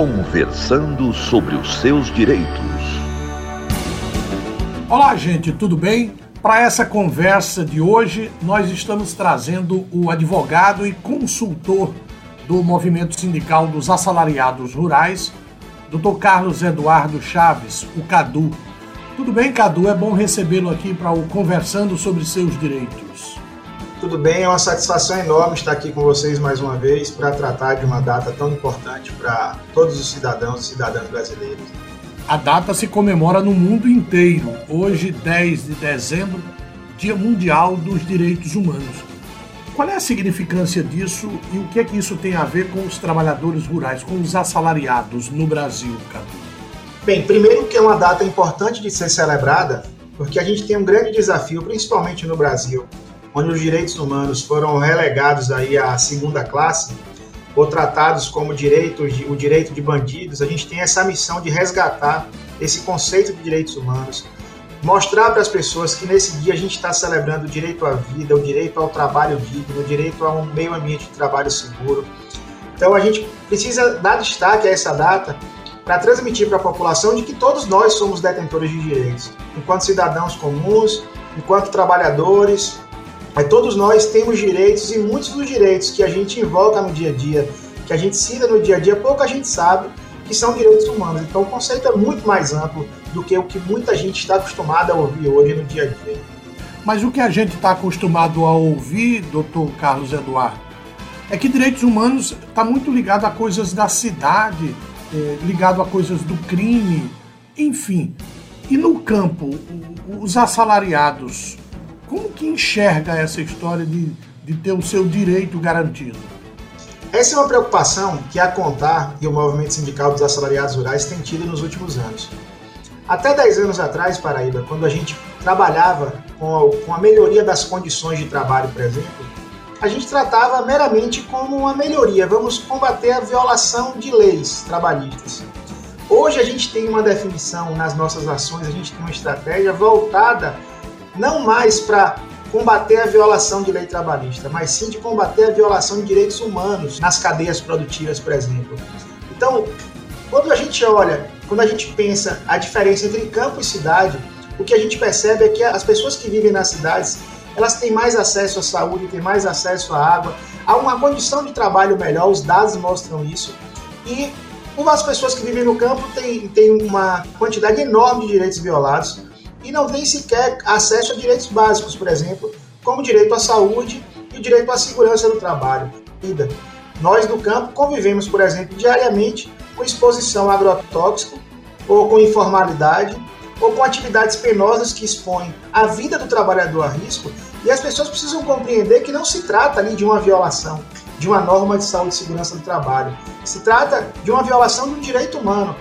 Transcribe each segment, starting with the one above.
Conversando sobre os seus direitos. Olá, gente, tudo bem? Para essa conversa de hoje, nós estamos trazendo o advogado e consultor do movimento sindical dos assalariados rurais, Dr. Carlos Eduardo Chaves, o Cadu. Tudo bem, Cadu? É bom recebê-lo aqui para o Conversando sobre seus direitos. Tudo bem, é uma satisfação enorme estar aqui com vocês mais uma vez para tratar de uma data tão importante para todos os cidadãos e cidadãs brasileiros. A data se comemora no mundo inteiro. Hoje, 10 de dezembro, Dia Mundial dos Direitos Humanos. Qual é a significância disso e o que é que isso tem a ver com os trabalhadores rurais, com os assalariados no Brasil, Cadu? Bem, primeiro que é uma data importante de ser celebrada, porque a gente tem um grande desafio, principalmente no Brasil, onde os direitos humanos foram relegados aí à segunda classe, ou tratados como direitos de, o direito de bandidos, a gente tem essa missão de resgatar esse conceito de direitos humanos, mostrar para as pessoas que nesse dia a gente está celebrando o direito à vida, o direito ao trabalho digno, o direito a um meio ambiente de trabalho seguro. Então a gente precisa dar destaque a essa data para transmitir para a população de que todos nós somos detentores de direitos, enquanto cidadãos comuns, enquanto trabalhadores, mas todos nós temos direitos e muitos dos direitos que a gente invoca no dia a dia, que a gente cita no dia a dia, pouca gente sabe que são direitos humanos. Então o conceito é muito mais amplo do que o que muita gente está acostumada a ouvir hoje no dia a dia. Mas o que a gente está acostumado a ouvir, doutor Carlos Eduardo, é que direitos humanos está muito ligado a coisas da cidade, é, ligado a coisas do crime, enfim. E no campo, os assalariados como que enxerga essa história de, de ter o seu direito garantido? Essa é uma preocupação que a Contar e o movimento sindical dos assalariados rurais têm tido nos últimos anos. Até 10 anos atrás, Paraíba, quando a gente trabalhava com a, com a melhoria das condições de trabalho, por exemplo, a gente tratava meramente como uma melhoria, vamos combater a violação de leis trabalhistas. Hoje a gente tem uma definição nas nossas ações, a gente tem uma estratégia voltada não mais para combater a violação de lei trabalhista, mas sim de combater a violação de direitos humanos nas cadeias produtivas, por exemplo. Então, quando a gente olha, quando a gente pensa a diferença entre campo e cidade, o que a gente percebe é que as pessoas que vivem nas cidades, elas têm mais acesso à saúde, têm mais acesso à água, a uma condição de trabalho melhor, os dados mostram isso. E as pessoas que vivem no campo têm, têm uma quantidade enorme de direitos violados, e não tem sequer acesso a direitos básicos, por exemplo, como o direito à saúde e o direito à segurança do trabalho. Nós do campo convivemos, por exemplo, diariamente com exposição a agrotóxico, ou com informalidade, ou com atividades penosas que expõem a vida do trabalhador a risco, e as pessoas precisam compreender que não se trata ali de uma violação de uma norma de saúde e segurança do trabalho. Se trata de uma violação de um direito humano.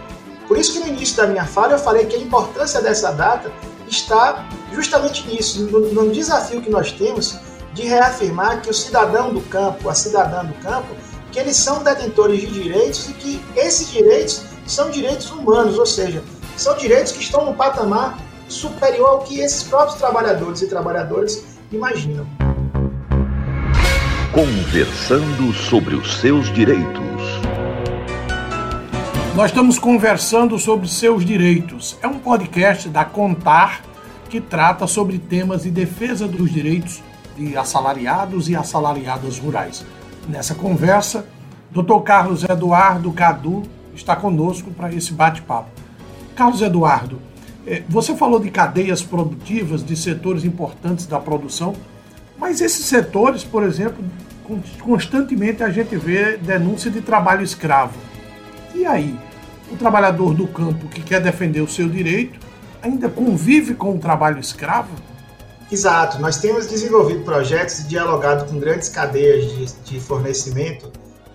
Por isso que no início da minha fala eu falei que a importância dessa data está justamente nisso, no, no desafio que nós temos de reafirmar que o cidadão do campo, a cidadã do campo, que eles são detentores de direitos e que esses direitos são direitos humanos, ou seja, são direitos que estão no patamar superior ao que esses próprios trabalhadores e trabalhadoras imaginam. Conversando sobre os seus direitos. Nós estamos conversando sobre seus direitos. É um podcast da Contar que trata sobre temas de defesa dos direitos de assalariados e assalariadas rurais. Nessa conversa, Dr. Carlos Eduardo Cadu está conosco para esse bate-papo. Carlos Eduardo, eh, você falou de cadeias produtivas, de setores importantes da produção, mas esses setores, por exemplo, constantemente a gente vê denúncia de trabalho escravo. E aí? O trabalhador do campo que quer defender o seu direito ainda convive com o trabalho escravo? Exato, nós temos desenvolvido projetos e dialogado com grandes cadeias de, de fornecimento,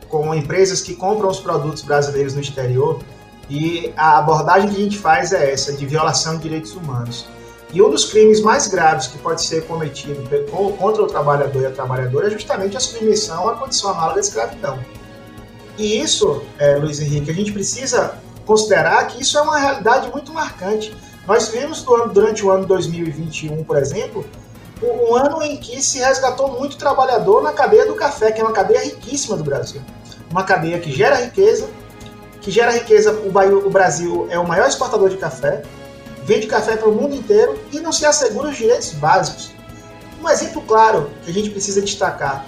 com empresas que compram os produtos brasileiros no exterior, e a abordagem que a gente faz é essa, de violação de direitos humanos. E um dos crimes mais graves que pode ser cometido contra o trabalhador e a trabalhadora é justamente a submissão à condição análoga de escravidão. E isso, é, Luiz Henrique, a gente precisa considerar que isso é uma realidade muito marcante. Nós vimos durante o ano 2021, por exemplo, um ano em que se resgatou muito trabalhador na cadeia do café, que é uma cadeia riquíssima do Brasil. Uma cadeia que gera riqueza, que gera riqueza. O Brasil é o maior exportador de café, vende café para o mundo inteiro e não se assegura os direitos básicos. Um exemplo claro que a gente precisa destacar: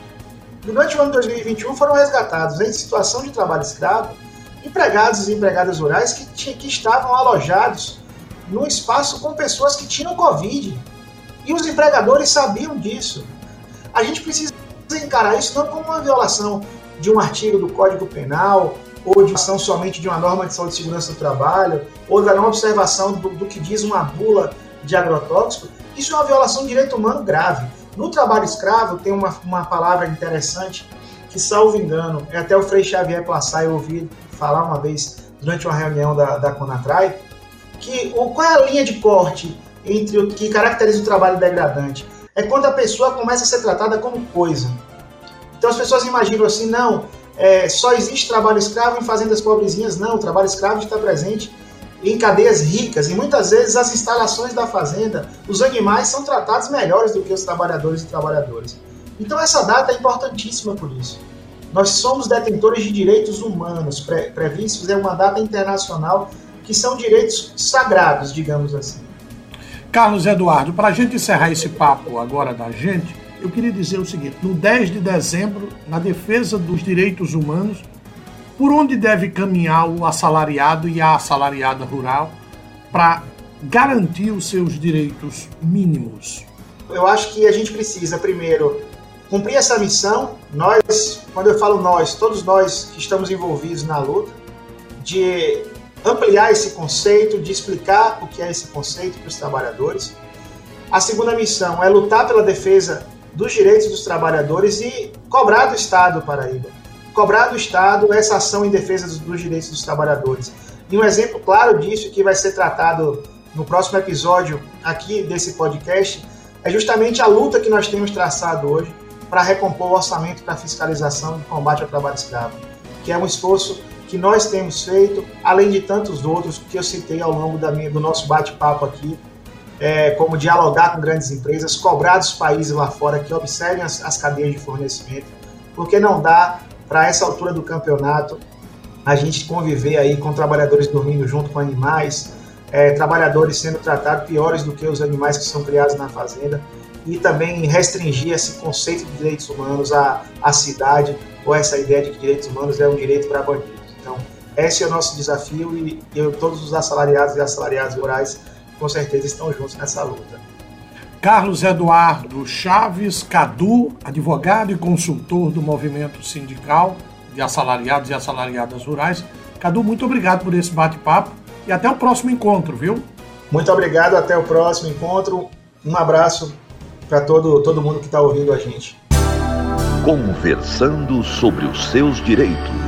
durante o ano 2021 foram resgatados em situação de trabalho escravo empregados e empregadas rurais que, que estavam alojados num espaço com pessoas que tinham Covid. E os empregadores sabiam disso. A gente precisa encarar isso não como uma violação de um artigo do Código Penal, ou de ação somente de uma norma de saúde e segurança do trabalho, ou da não observação do, do que diz uma bula de agrotóxico, isso é uma violação de direito humano grave. No trabalho escravo, tem uma, uma palavra interessante que, salvo engano, é até o Frei Xavier Plassá, eu ouvi falar uma vez durante uma reunião da, da Conatrai, que o, qual é a linha de corte entre o que caracteriza o trabalho degradante? É quando a pessoa começa a ser tratada como coisa. Então as pessoas imaginam assim, não, é, só existe trabalho escravo em fazendas pobrezinhas. Não, o trabalho escravo está presente em cadeias ricas e muitas vezes as instalações da fazenda, os animais são tratados melhores do que os trabalhadores e trabalhadoras. Então essa data é importantíssima por isso. Nós somos detentores de direitos humanos pre previstos em uma data internacional que são direitos sagrados, digamos assim. Carlos Eduardo, para a gente encerrar esse papo agora da gente, eu queria dizer o seguinte: no 10 de dezembro, na defesa dos direitos humanos, por onde deve caminhar o assalariado e a assalariada rural para garantir os seus direitos mínimos? Eu acho que a gente precisa, primeiro, cumprir essa missão. Nós, quando eu falo nós, todos nós que estamos envolvidos na luta, de ampliar esse conceito, de explicar o que é esse conceito para os trabalhadores. A segunda missão é lutar pela defesa dos direitos dos trabalhadores e cobrar do Estado, Paraíba. Cobrar do Estado essa ação em defesa dos, direitos dos trabalhadores. E um exemplo claro disso, que vai ser tratado no próximo episódio aqui desse podcast, é justamente a luta que nós temos traçado hoje para recompor o orçamento para fiscalização e combate ao trabalho escravo, que é um esforço que nós temos feito, além de tantos outros que eu citei ao longo da minha, do nosso bate-papo aqui, é, como dialogar com grandes empresas, cobrar dos países lá fora que observem as, as cadeias de fornecimento, porque não dá para essa altura do campeonato a gente conviver aí com trabalhadores dormindo junto com animais, é, trabalhadores sendo tratados piores do que os animais que são criados na fazenda e também restringir esse conceito de direitos humanos à, à cidade ou essa ideia de que direitos humanos é um direito para bandidos. Então, esse é o nosso desafio e eu, todos os assalariados e assalariadas rurais com certeza estão juntos nessa luta. Carlos Eduardo Chaves Cadu, advogado e consultor do movimento sindical de assalariados e assalariadas rurais. Cadu, muito obrigado por esse bate-papo e até o próximo encontro, viu? Muito obrigado, até o próximo encontro. Um abraço para todo, todo mundo que está ouvindo a gente. Conversando sobre os seus direitos.